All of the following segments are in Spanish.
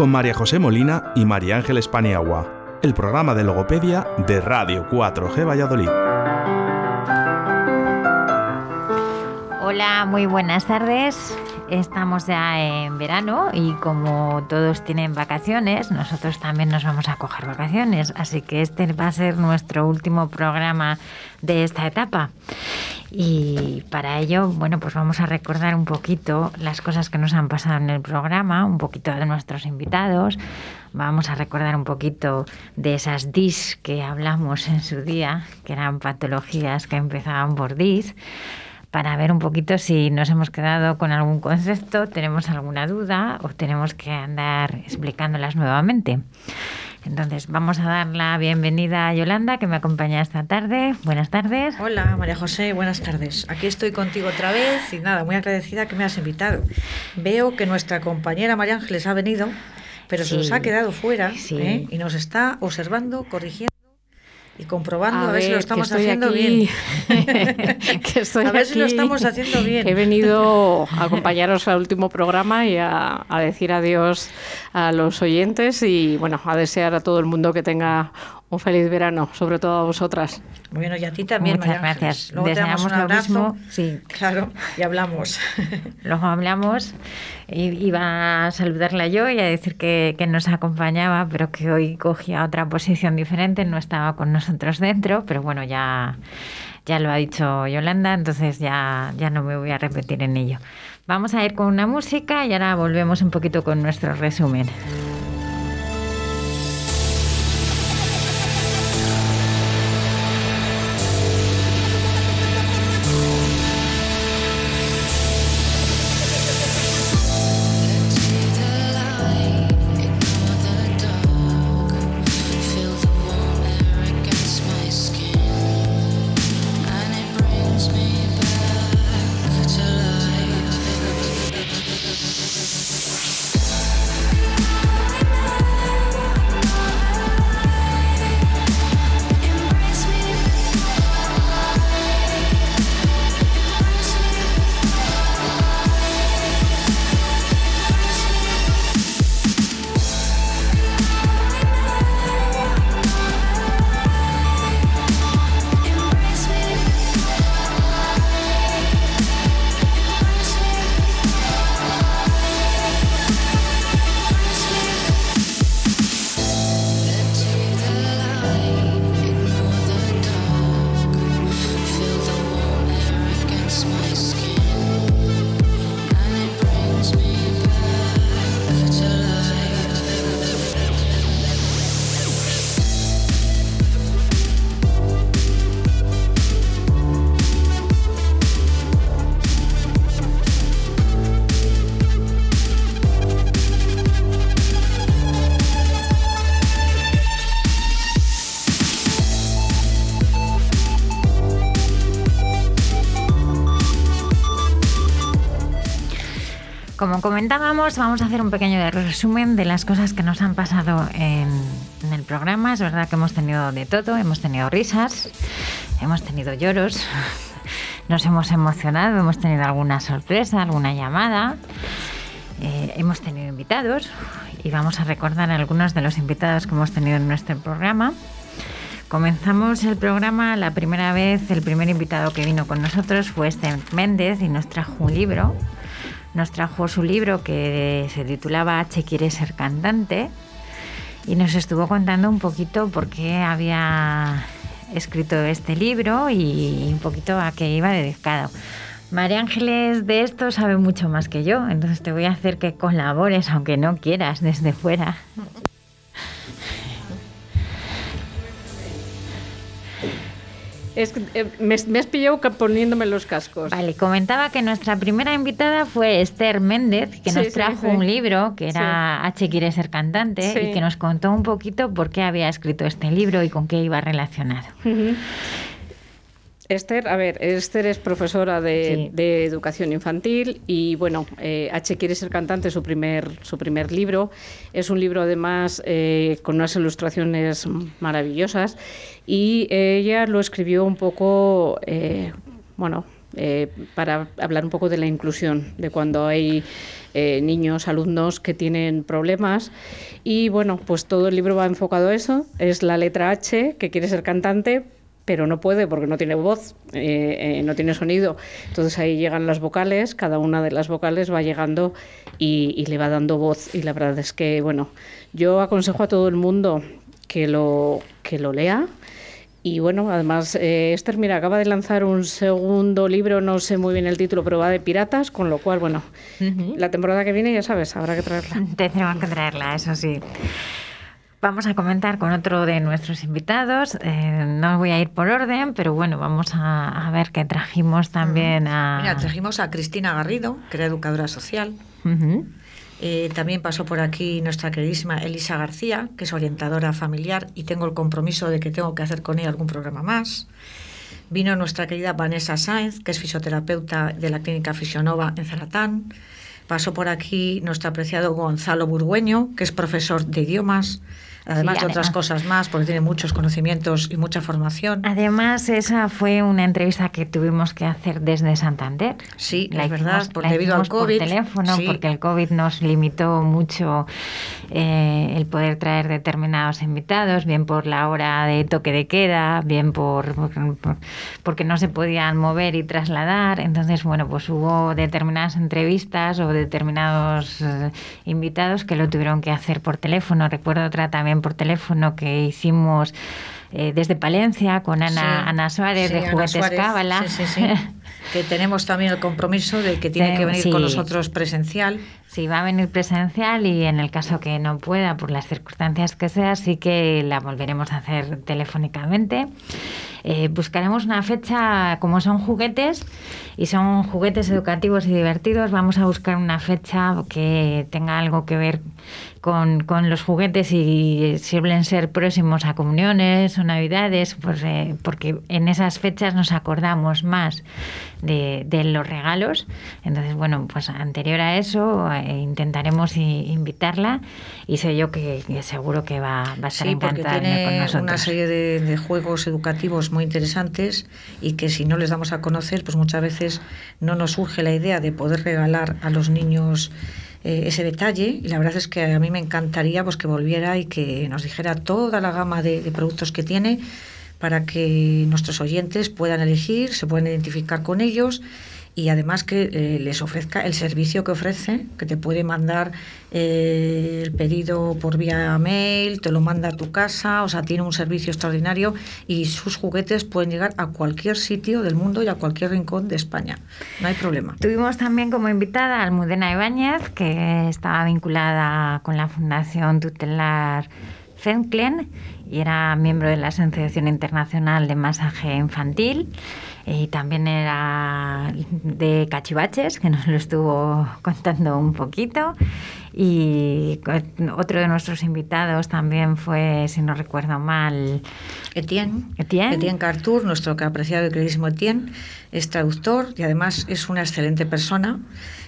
con María José Molina y María Ángeles Paniagua, el programa de logopedia de Radio 4G Valladolid. Hola, muy buenas tardes. Estamos ya en verano y como todos tienen vacaciones, nosotros también nos vamos a coger vacaciones. Así que este va a ser nuestro último programa de esta etapa. Y para ello, bueno, pues vamos a recordar un poquito las cosas que nos han pasado en el programa, un poquito de nuestros invitados. Vamos a recordar un poquito de esas DIS que hablamos en su día, que eran patologías que empezaban por DIS, para ver un poquito si nos hemos quedado con algún concepto, tenemos alguna duda o tenemos que andar explicándolas nuevamente. Entonces, vamos a dar la bienvenida a Yolanda, que me acompaña esta tarde. Buenas tardes. Hola, María José, buenas tardes. Aquí estoy contigo otra vez y nada, muy agradecida que me has invitado. Veo que nuestra compañera María Ángeles ha venido, pero se nos ha quedado fuera ¿eh? y nos está observando, corrigiendo y comprobando a, ver, si lo estamos haciendo bien. a ver si lo estamos haciendo bien. he venido a acompañaros al último programa y a, a decir adiós a los oyentes y bueno, a desear a todo el mundo que tenga un feliz verano, sobre todo a vosotras. Bueno, y a ti también, Muchas gracias. Luego Deseamos un abrazo. Lo mismo. Sí. Claro, y hablamos. Luego hablamos. Iba a saludarla yo y a decir que, que, nos acompañaba, pero que hoy cogía otra posición diferente, no estaba con nosotros dentro, pero bueno, ya, ya lo ha dicho Yolanda, entonces ya, ya no me voy a repetir en ello. Vamos a ir con una música y ahora volvemos un poquito con nuestro resumen. Como comentábamos, vamos a hacer un pequeño resumen de las cosas que nos han pasado en, el programa. Es verdad que hemos tenido de todo, hemos tenido risas, hemos tenido lloros, nos hemos emocionado, hemos tenido alguna sorpresa, alguna llamada, eh, hemos tenido invitados y vamos a recordar algunos de los invitados que hemos tenido en nuestro programa. comenzamos el programa la primera vez, el primer invitado que vino con nosotros fue Esther Méndez y nos trajo un libro. Nos trajo su libro que se titulaba H quiere ser cantante y nos estuvo contando un poquito por qué había escrito este libro y un poquito a qué iba dedicado. María Ángeles de esto sabe mucho más que yo, entonces te voy a hacer que colabores, aunque no quieras, desde fuera. Es eh, me, has pillado poniéndome los cascos. Vale, comentaba que nuestra primera invitada fue Esther Méndez, que nos trajo un libro que era H quiere ser cantante y que nos contó un poquito por qué había escrito este libro y con qué iba relacionado. Esther, a ver, Esther es profesora de, educación infantil y bueno, eh, H quiere ser cantante, su primer, su primer libro. Es un libro además eh, con unas ilustraciones maravillosas y ella lo escribió un poco, eh, bueno, para hablar un poco de la inclusión, de cuando hay niños, alumnos que tienen problemas. Y bueno, pues todo el libro va enfocado a eso. Es la letra H, que quiere ser cantante, pero no puede porque no tiene voz, eh, eh, no tiene sonido. Entonces ahí llegan las vocales, cada una de las vocales va llegando y, le va dando voz. Y la verdad es que, bueno, yo aconsejo a todo el mundo que lo, que lo lea. Y bueno, además, eh, Esther, mira, acaba de lanzar un segundo libro, no sé muy bien el título, pero va de piratas, con lo cual, bueno, la temporada que viene, ya sabes, habrá que traerla. Tenemos que traerla, eso sí. Vamos a comentar con otro de nuestros invitados. Eh, no voy a ir por orden, pero bueno, vamos a, ver qué trajimos también a... Mira, trajimos a Cristina Garrido, que era educadora social. Eh, también pasó por aquí nuestra queridísima Elisa García, que es orientadora familiar y tengo el compromiso de que tengo que hacer con ella algún programa más. Vino nuestra querida Vanessa Sáenz, que es fisioterapeuta de la clínica Fisionova en Zaratán. Pasó por aquí nuestro apreciado Gonzalo Burgueño, que es profesor de idiomas además de otras cosas más, porque tiene muchos conocimientos y mucha formación. Además, esa fue una entrevista que tuvimos que hacer desde Santander. Sí, la es verdad, por, debido al COVID. Por teléfono, porque el COVID nos limitó mucho eh, el poder traer determinados invitados, bien por la hora de toque de queda, bien por, porque no se podían mover y trasladar. Entonces, bueno, pues hubo determinadas entrevistas o determinados eh, invitados que lo tuvieron que hacer por teléfono. Recuerdo otra también por teléfono que hicimos eh, desde Palencia con Ana, Ana Suárez de Juguetes Cábala. que tenemos también el compromiso de que tiene que venir con nosotros presencial. Sí, va a venir presencial y en el caso que no pueda, por las circunstancias que sea, sí que la volveremos a hacer telefónicamente. Eh, buscaremos una fecha, como son juguetes y son juguetes educativos y divertidos, vamos a buscar una fecha que tenga algo que ver con, con los juguetes y suelen ser próximos a comuniones o navidades, pues, eh, porque en esas fechas nos acordamos más de, de, los regalos. Entonces, bueno, pues anterior a eso eh, intentaremos invitarla y sé yo que, seguro que va, va a estar sí, encantada porque tiene una serie de, de juegos educativos muy interesantes y que si no les damos a conocer, pues muchas veces no nos surge la idea de poder regalar a los niños eh, ese detalle. Y la verdad es que a mí me encantaría pues que volviera y que nos dijera toda la gama de, de productos que tiene para que nuestros oyentes puedan elegir, se puedan identificar con ellos y además que eh, les ofrezca el servicio que ofrece, que te puede mandar eh, el pedido por vía mail, te lo manda a tu casa, o sea, tiene un servicio extraordinario y sus juguetes pueden llegar a cualquier sitio del mundo y a cualquier rincón de España. No hay problema. Tuvimos también como invitada a Almudena Ibáñez, que estaba vinculada con la Fundación Tutelar Fenclen y era miembro de la Asociación Internacional de Masaje Infantil y también era de cachivaches, que nos lo estuvo contando un poquito. Y otro de nuestros invitados también fue, si no recuerdo mal, Etienne. Etienne, Etienne Cartour, nuestro apreciado y queridísimo Etienne, es traductor y además es una excelente persona.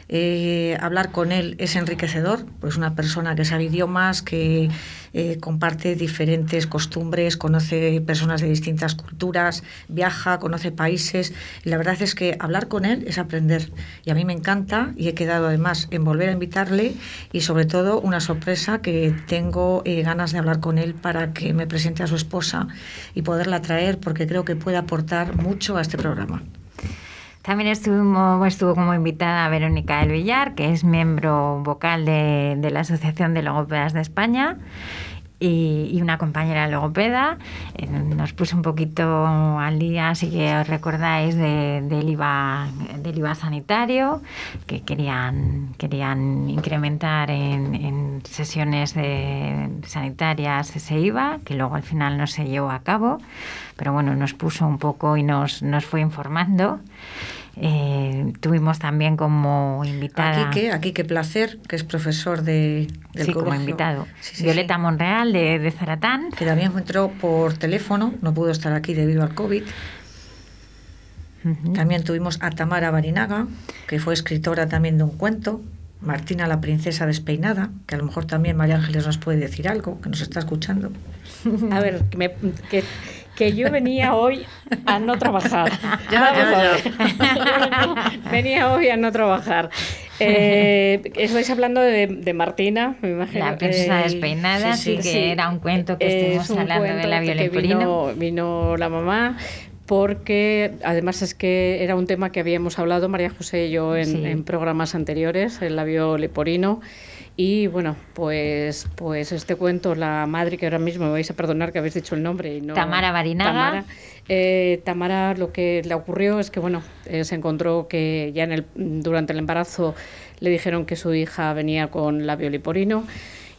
Eh, hablar con él es enriquecedor, pues una persona que sabe idiomas, que eh, comparte diferentes costumbres, conoce personas de distintas culturas, viaja, conoce países. Y la verdad es que hablar con él es aprender. Y a mí me encanta y he quedado además en volver a invitarle y sobre todo una sorpresa que tengo eh, ganas de hablar con él para que me presente a su esposa y poderla traer porque creo que puede aportar mucho a este programa. También estuvo, estuvo como invitada Verónica del Villar, que es miembro vocal de, de la Asociación de Logopedas de España y, una compañera logopeda. Eh, nos puso un poquito al día, así que os recordáis del, IVA, del IVA sanitario, que querían, querían incrementar en, sesiones de sanitarias ese IVA, que luego al final no se llevó a cabo, pero bueno, nos puso un poco y nos, nos fue informando. Eh, tuvimos también como invitada. Aquí que, aquí qué placer, que es profesor de, del sí, como invitado. Violeta Monreal de, de, Zaratán. Que también entró por teléfono, no pudo estar aquí debido al COVID. También tuvimos a Tamara Barinaga, que fue escritora también de un cuento. Martina la princesa despeinada, que a lo mejor también María Ángeles nos puede decir algo, que nos está escuchando. A ver, que, me, que que yo venía hoy a no trabajar. venía hoy a no trabajar. Eh, estáis hablando de, Martina, me imagino. La princesa eh, despeinada, sí, que era un cuento que estuvimos hablando de la violencia. Vino, vino la mamá, porque además es que era un tema que habíamos hablado María José y yo en, en programas anteriores, el labio leporino. Y bueno, pues, pues este cuento, la madre, que ahora mismo me vais a perdonar que habéis dicho el nombre. Y no, Tamara Barinaga. Tamara, eh, Tamara lo que le ocurrió es que bueno, eh, se encontró que ya en el, durante el embarazo le dijeron que su hija venía con labio liporino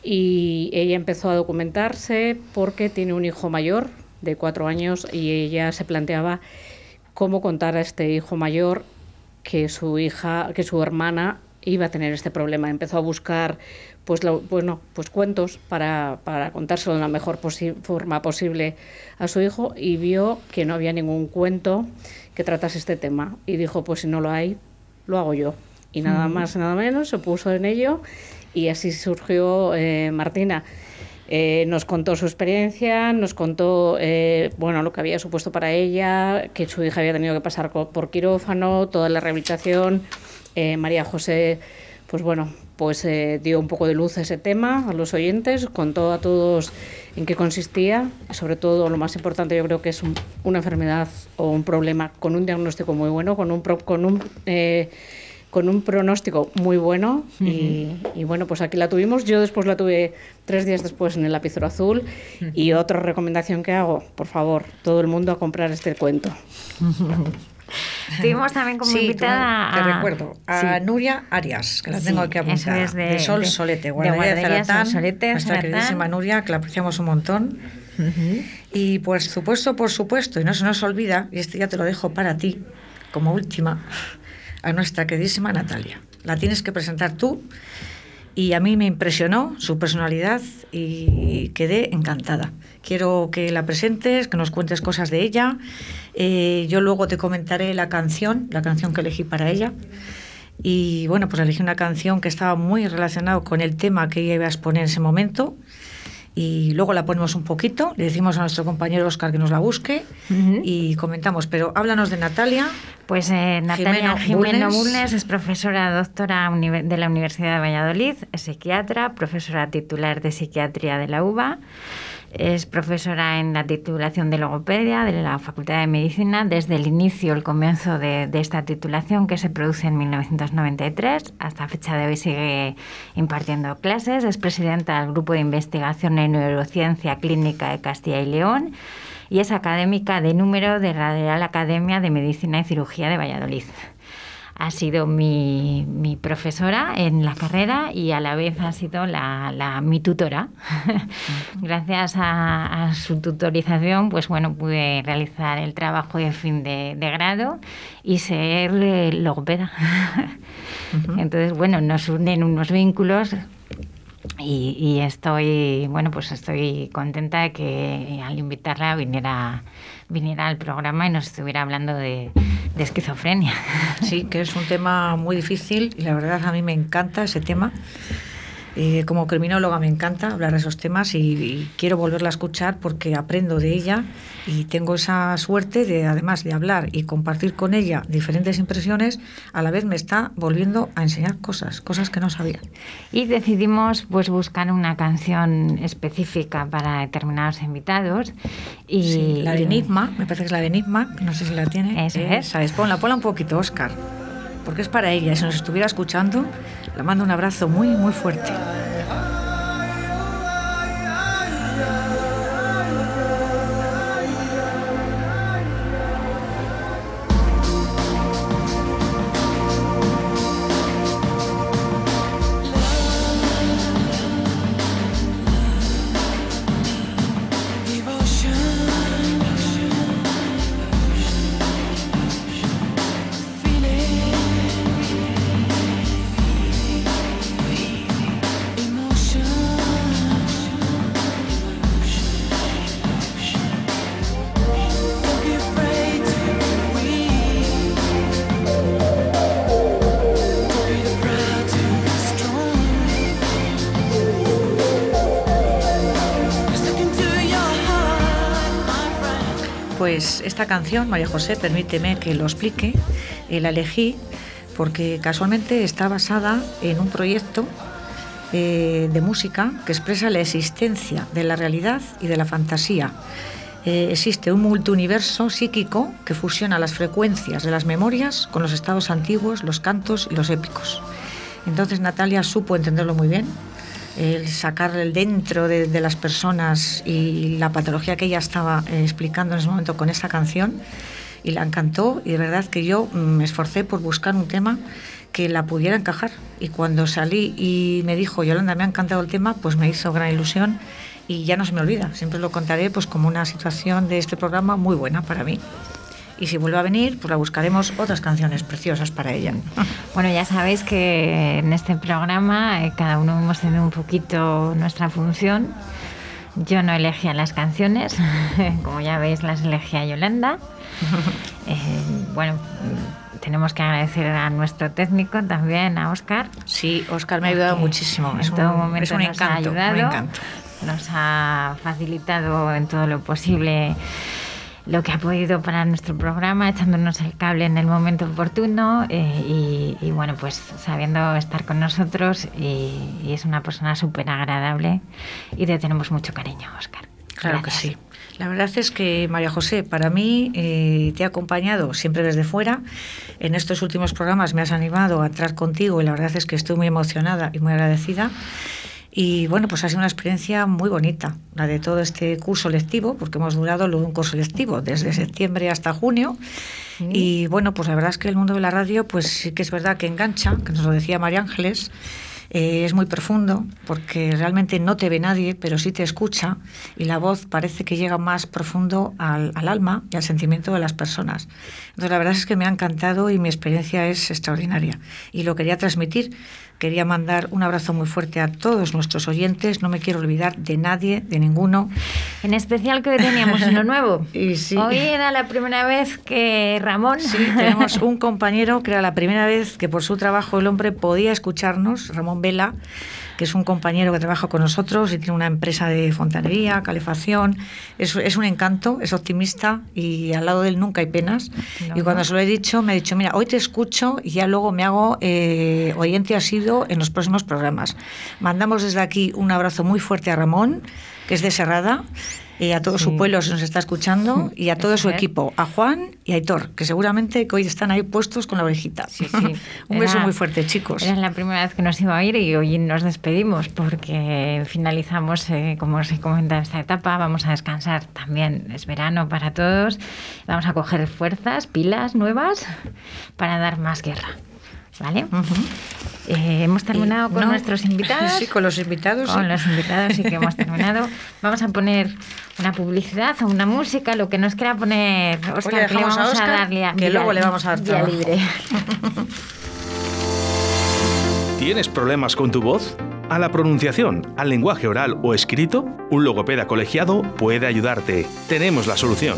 y ella empezó a documentarse porque tiene un hijo mayor de cuatro años y ella se planteaba cómo contar a este hijo mayor que su hija, que su hermana iba a tener este problema. Empezó a buscar pues, bueno, pues cuentos para, para contárselo de la mejor forma posible a su hijo y vio que no había ningún cuento que tratase este tema. Y dijo, pues si no lo hay, lo hago yo. Y nada más, nada menos, se puso en ello y así surgió eh, Martina. Eh, nos contó su experiencia, nos contó eh, bueno lo que había supuesto para ella, que su hija había tenido que pasar por quirófano, toda la rehabilitación, eh, María José, pues bueno, pues eh, dio un poco de luz a ese tema a los oyentes, contó a todos en qué consistía, sobre todo lo más importante yo creo que es una enfermedad o un problema con un diagnóstico muy bueno, con un, con un eh, con un pronóstico muy bueno. Y, bueno, pues aquí la tuvimos. Yo después la tuve tres días después en el lapicero azul. Y otra recomendación que hago, por favor, todo el mundo a comprar este cuento. Tuvimos también como invitada a... Te recuerdo, a Nuria Arias, que la tengo aquí apuntada, de, de, Sol Solete, guardería de, Zaratán, Solete, nuestra queridísima Nuria, que la apreciamos un montón. Y por supuesto, por supuesto, y no se nos olvida, y este ya te lo dejo para ti, como última, a nuestra queridísima Natalia. La tienes que presentar tú y a mí me impresionó su personalidad y quedé encantada. Quiero que la presentes, que nos cuentes cosas de ella. Eh, yo luego te comentaré la canción, la canción que elegí para ella. Y bueno, pues elegí una canción que estaba muy relacionada con el tema que ella iba a exponer en ese momento y luego la ponemos un poquito, le decimos a nuestro compañero Oscar que nos la busque y comentamos. Pero háblanos de Natalia. Pues eh, Natalia Jimeno Bulnes es profesora doctora de la Universidad de Valladolid, es psiquiatra, profesora titular de psiquiatría de la UBA. Es profesora en la titulación de logopedia de la Facultad de Medicina desde el inicio, el comienzo de, esta titulación que se produce en 1993. Hasta fecha de hoy sigue impartiendo clases. Es presidenta del Grupo de Investigación en Neurociencia Clínica de Castilla y León y es académica de número de la Real Academia de Medicina y Cirugía de Valladolid ha sido mi, mi, profesora en la carrera y a la vez ha sido la, la mi tutora. Gracias a, su tutorización, pues bueno, pude realizar el trabajo de fin de, grado y ser eh, logopeda. Entonces, bueno, nos unen unos vínculos y, y, estoy, bueno, pues estoy contenta de que al invitarla viniera, viniera al programa y nos estuviera hablando de, esquizofrenia. Sí, que es un tema muy difícil y la verdad a mí me encanta ese tema Eh, como criminóloga me encanta hablar de esos temas y, quiero volverla a escuchar porque aprendo de ella y tengo esa suerte de, además de hablar y compartir con ella diferentes impresiones, a la vez me está volviendo a enseñar cosas, cosas que no sabía. Y decidimos pues buscar una canción específica para determinados invitados. Y, la de Enigma, me parece que es la de Enigma, no sé si la tiene. Esa es. Esa es. Ponla, ponla un poquito, Oscar porque es para ella. Si nos estuviera escuchando, le mando un abrazo muy, muy fuerte. Pues esta canción, María José, permíteme que lo explique, eh, la elegí porque casualmente está basada en un proyecto eh, de música que expresa la existencia de la realidad y de la fantasía. Eh, existe un multiuniverso psíquico que fusiona las frecuencias de las memorias con los estados antiguos, los cantos y los épicos. Entonces Natalia supo entenderlo muy bien el sacar el dentro de, las personas y la patología que ella estaba eh, explicando en ese momento con esta canción y la encantó y de verdad que yo mm, me esforcé por buscar un tema que la pudiera encajar. Y cuando salí y me dijo Yolanda me ha encantado el tema pues me hizo gran ilusión y ya no se me olvida. Siempre lo contaré pues como una situación de este programa muy buena para mí y si vuelve a venir, pues la buscaremos otras canciones preciosas para ella. Bueno, ya sabéis que en este programa eh, cada uno hemos tenido un poquito nuestra función. Yo no elegía las canciones, como ya veis las elegía Yolanda. Eh, bueno, tenemos que agradecer a nuestro técnico también, a Oscar. Sí, Oscar me ha ayudado muchísimo. En todo momento nos ha ayudado, nos ha facilitado en todo lo posible lo que ha podido para nuestro programa, echándonos el cable en el momento oportuno eh, y, bueno, pues sabiendo estar con nosotros y, es una persona súper agradable y le tenemos mucho cariño, Oscar. Claro que sí. La verdad es que, María José, para mí eh, te he acompañado siempre desde fuera. En estos últimos programas me has animado a entrar contigo y la verdad es que estoy muy emocionada y muy agradecida. Y bueno, pues ha sido una experiencia muy bonita, la de todo este curso lectivo, porque hemos durado un curso lectivo desde septiembre hasta junio. Y bueno, pues la verdad es que el mundo de la radio, pues sí que es verdad que engancha, que nos lo decía María Ángeles, eh, es muy profundo porque realmente no te ve nadie, pero sí te escucha y la voz parece que llega más profundo al, al, alma y al sentimiento de las personas. Entonces la verdad es que me ha encantado y mi experiencia es extraordinaria y lo quería transmitir Quería mandar un abrazo muy fuerte a todos nuestros oyentes. No me quiero olvidar de nadie, de ninguno. En especial que hoy teníamos uno nuevo. y Hoy era la primera vez que Ramón. Sí, tenemos un compañero que era la primera vez que por su trabajo el hombre podía escucharnos, Ramón Vela que es un compañero que trabaja con nosotros y tiene una empresa de fontanería, calefacción. Es, es un encanto, es optimista y al lado de él nunca hay penas. y cuando se lo he dicho, me ha dicho, mira, hoy te escucho y ya luego me hago eh, oyente asido en los próximos programas. Mandamos desde aquí un abrazo muy fuerte a Ramón, que es de Serrada y a todo su pueblo se nos está escuchando y a todo su equipo, a Juan y a Aitor, que seguramente que hoy están ahí puestos con la orejita. Un beso muy fuerte, chicos. Era la primera vez que nos iba a ir y hoy nos despedimos porque finalizamos, eh, como se comenta, esta etapa. Vamos a descansar también, es verano para todos. Vamos a coger fuerzas, pilas nuevas para dar más guerra. ¿Vale? Eh, hemos terminado con nuestros invitados. Sí, con los invitados. Con los invitados, sí que hemos terminado. Vamos a poner una publicidad o una música, lo que nos quiera poner Oscar, que vamos a, darle que luego le vamos a dar libre. ¿Tienes problemas con tu voz? ¿A la pronunciación, al lenguaje oral o escrito? Un logopeda colegiado puede ayudarte. Tenemos la solución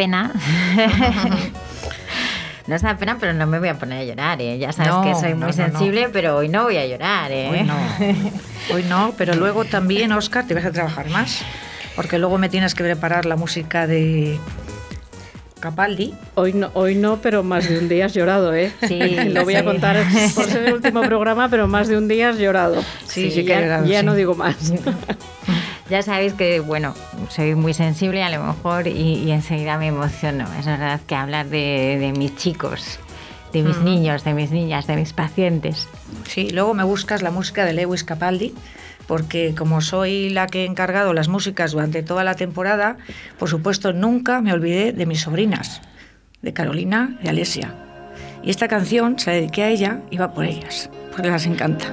Pena. No da pena, pero no me voy a poner a llorar, ¿eh? Ya sabes que soy muy sensible, pero hoy no voy a llorar, ¿eh? Hoy no. Hoy no, pero luego también, Oscar, te vas a trabajar más. Porque luego me tienes que preparar la música de Capaldi. Hoy no, hoy no, pero más de un día has llorado, ¿eh? Sí. Lo voy a contar por ser el último programa, pero más de un día has llorado. Sí, sí, que ya, ya no digo más. Ya sabéis que, bueno, soy muy sensible a lo mejor y, enseguida me emociono. Es verdad que hablar de, mis chicos, de mis niños, de mis niñas, de mis pacientes. Sí, luego me buscas la música de Lewis Capaldi, porque como soy la que he encargado las músicas durante toda la temporada, por supuesto nunca me olvidé de mis sobrinas, de Carolina y Alesia. Y esta canción se la dediqué a ella y va por ellas, porque las encanta.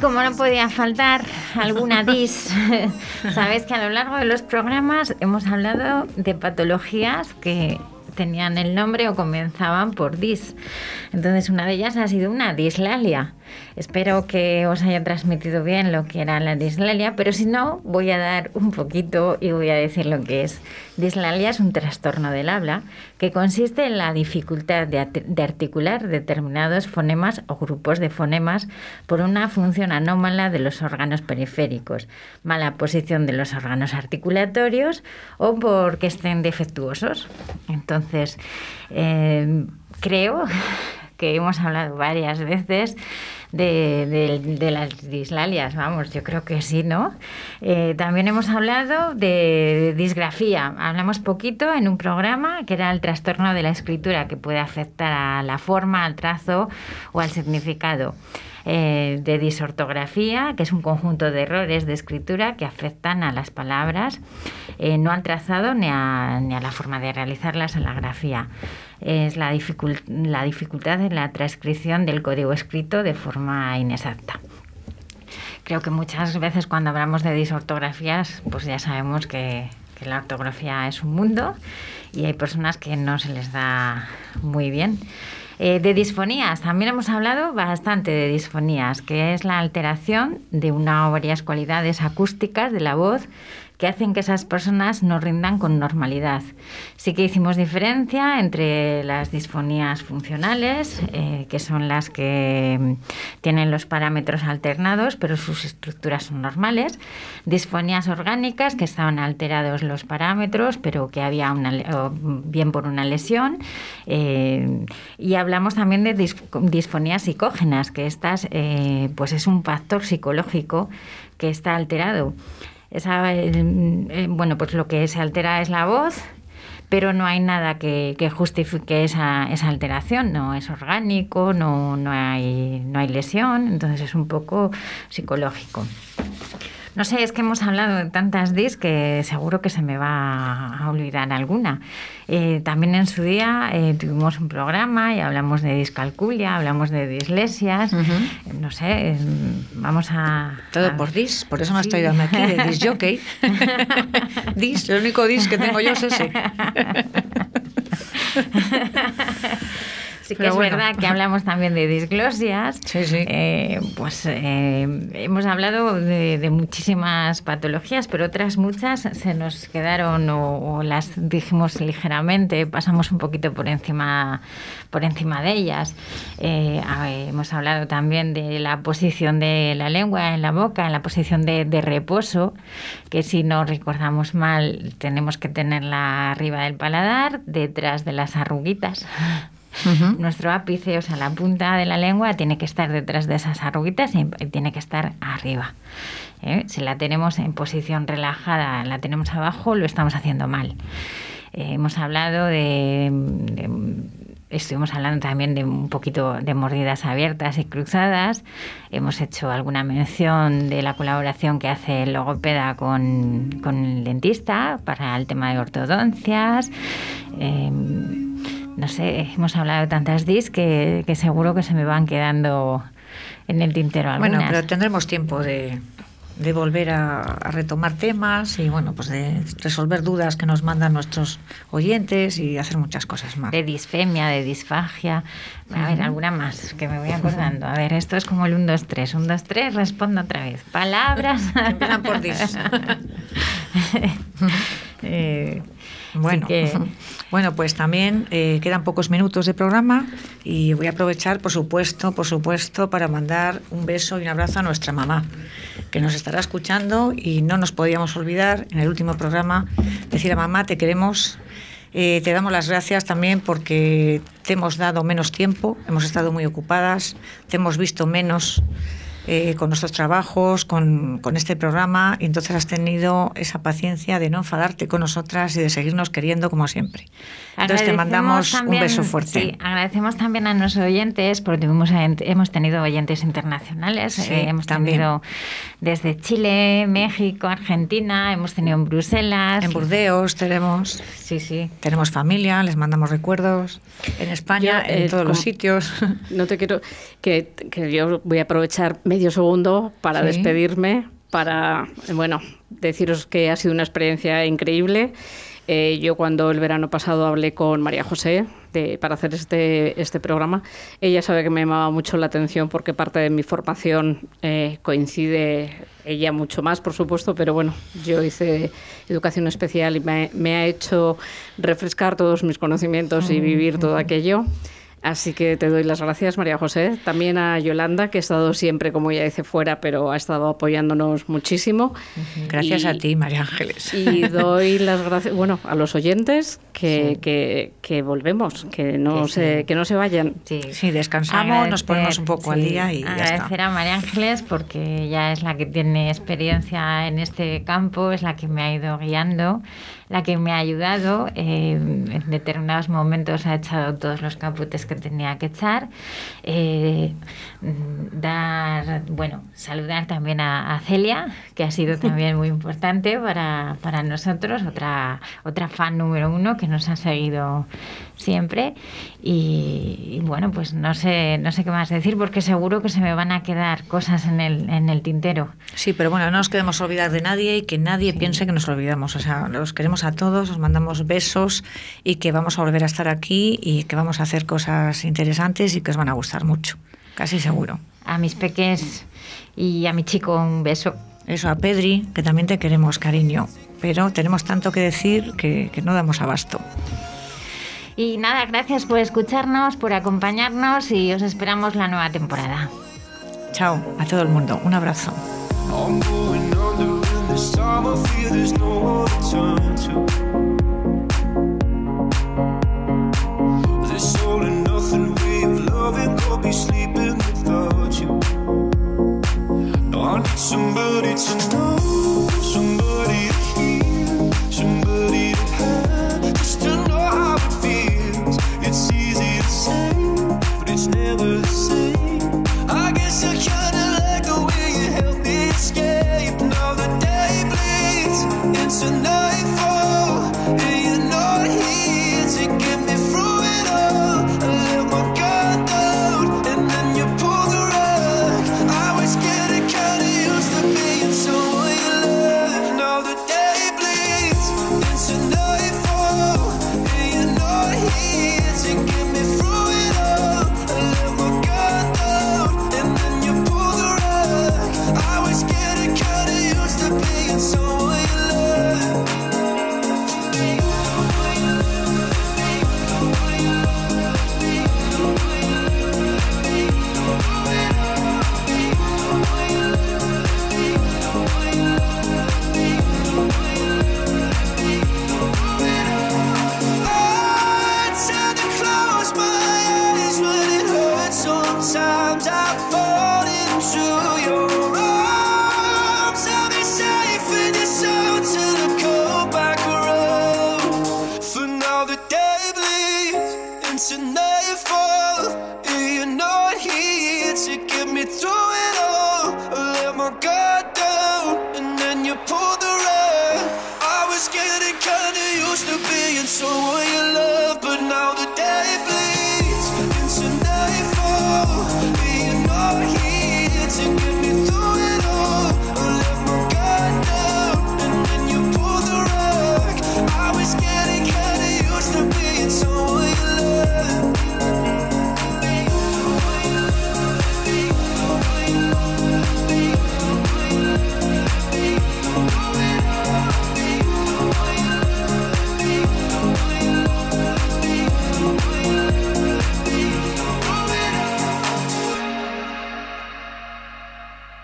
Como no podía faltar alguna dis, sabes que a lo largo de los programas hemos hablado de patologías que tenían el nombre o comenzaban por dis. Entonces una de ellas ha sido una dislalia. Espero que os haya transmitido bien lo que era la dislalia, pero si no, voy a dar un poquito y voy a decir lo que es. Dislalia es un trastorno del habla que consiste en la dificultad de, articular determinados fonemas o grupos de fonemas por una función anómala de los órganos periféricos, mala posición de los órganos articulatorios o porque estén defectuosos. Entonces, eh, creo que hemos hablado varias veces de, las dislalias, vamos, yo creo que sí, ¿no? Eh, también hemos hablado de disgrafía, hablamos poquito en un programa que era el trastorno de la escritura que puede afectar a la forma, al trazo o al significado. Eh, de disortografía, que es un conjunto de errores de escritura que afectan a las palabras, eh, no al trazado ni a, ni a la forma de realizarlas en la grafía es la, dificultad en la transcripción del código escrito de forma inexacta. Creo que muchas veces cuando hablamos de disortografías, pues ya sabemos que, la ortografía es un mundo y hay personas que no se les da muy bien. Eh, de disfonías, también hemos hablado bastante de disfonías, que es la alteración de una o varias cualidades acústicas de la voz que hacen que esas personas no rindan con normalidad. Sí que hicimos diferencia entre las disfonías funcionales, eh, que son las que mm, tienen los parámetros alternados, pero sus estructuras son normales, disfonías orgánicas, que estaban alterados los parámetros, pero que había una, bien por una lesión, eh, y hablamos también de disfonías psicógenas, que estas, eh, pues es un factor psicológico que está alterado. Esa, eh, bueno, pues lo que se altera es la voz, pero no hay nada que, justifique esa, esa, alteración, no es orgánico, no, no, hay, no hay lesión, entonces es un poco psicológico. No sé, es que hemos hablado de tantas dis que seguro que se me va a olvidar alguna. Eh, también en su día eh, tuvimos un programa y hablamos de discalculia, hablamos de dislesias. No sé, vamos a. Todo por dis, por eso me estoy dando aquí, de disjockey. dis, el único dis que tengo yo es ese. Sí que es verdad que hablamos también de disglosias. Sí, sí. Eh, pues eh, hemos hablado de, muchísimas patologías, pero otras muchas se nos quedaron o, las dijimos ligeramente, pasamos un poquito por encima, por encima de ellas. Eh, hemos hablado también de la posición de la lengua en la boca, en la posición de, de reposo, que si no recordamos mal tenemos que tenerla arriba del paladar, detrás de las arruguitas. Nuestro ápice, o sea, la punta de la lengua tiene que estar detrás de esas arruguitas y tiene que estar arriba. ¿eh? Si la tenemos en posición relajada, la tenemos abajo, lo estamos haciendo mal. Eh, hemos hablado de, estuvimos hablando también de un poquito de mordidas abiertas y cruzadas. Hemos hecho alguna mención de la colaboración que hace el logopeda con, el dentista para el tema de ortodoncias. Eh, no sé, hemos hablado de tantas dis que, seguro que se me van quedando en el tintero algunas. Bueno, pero tendremos tiempo de, volver a, retomar temas y bueno, pues de resolver dudas que nos mandan nuestros oyentes y hacer muchas cosas más. De disfemia, de disfagia. A ver, alguna más que me voy acordando. A ver, esto es como el 1, 2, 3. 1, 2, 3, respondo otra vez. Palabras. Empiezan por dis. eh, bueno, bueno, pues también eh, quedan pocos minutos de programa y voy a aprovechar, por supuesto, por supuesto, para mandar un beso y un abrazo a nuestra mamá, que nos estará escuchando y no nos podíamos olvidar en el último programa decir a mamá, te queremos. Eh, te damos las gracias también porque te hemos dado menos tiempo, hemos estado muy ocupadas, te hemos visto menos eh, con nuestros trabajos, con, con, este programa, y entonces has tenido esa paciencia de no enfadarte con nosotras y de seguirnos queriendo como siempre. Entonces te mandamos un beso fuerte. Sí, agradecemos también a nuestros oyentes, porque tuvimos, hemos tenido oyentes internacionales, eh, hemos tenido desde Chile, México, Argentina, hemos tenido en Bruselas. En Burdeos tenemos. Sí, sí. Tenemos familia, les mandamos recuerdos. En España, en todos los sitios. No te quiero. Que, que yo voy a aprovechar medio segundo para despedirme, para, bueno, deciros que ha sido una experiencia increíble. Eh, yo cuando el verano pasado hablé con María José de, para hacer este, este programa, ella sabe que me llamaba mucho la atención porque parte de mi formación eh, coincide, ella mucho más, por supuesto, pero bueno, yo hice educación especial y me, me ha hecho refrescar todos mis conocimientos y vivir todo aquello. Así que te doy las gracias, María José. También a Yolanda, que ha estado siempre, como ya dice, fuera, pero ha estado apoyándonos muchísimo. Gracias a ti, María Ángeles. Y doy las gracias, bueno, a los oyentes que, que, que volvemos, que no, se, que no se vayan. Sí, descansamos, nos ponemos un poco al día y Agradecer a María Ángeles porque ella es la que tiene experiencia en este campo, es la que me ha ido guiando la que me ha ayudado. Eh, en determinados momentos ha echado todos los capotes que tenía que echar. Eh, dar, bueno, saludar también a, Celia, que ha sido también muy importante para, para nosotros, otra, otra fan número uno que nos ha seguido siempre. Y, bueno, pues no sé, no sé qué más decir porque seguro que se me van a quedar cosas en el, en el tintero. Sí, pero bueno, no nos queremos olvidar de nadie y que nadie piense que nos olvidamos. O sea, los queremos a todos, os mandamos besos y que vamos a volver a estar aquí y que vamos a hacer cosas interesantes y que os van a gustar mucho. Casi seguro. A mis peques y a mi chico un beso. Eso, a Pedri, que también te queremos, cariño. pero tenemos tanto que decir que, que no damos abasto. Y nada, gracias por escucharnos, por acompañarnos y os esperamos la nueva temporada. Chao a todo el mundo. Un abrazo. to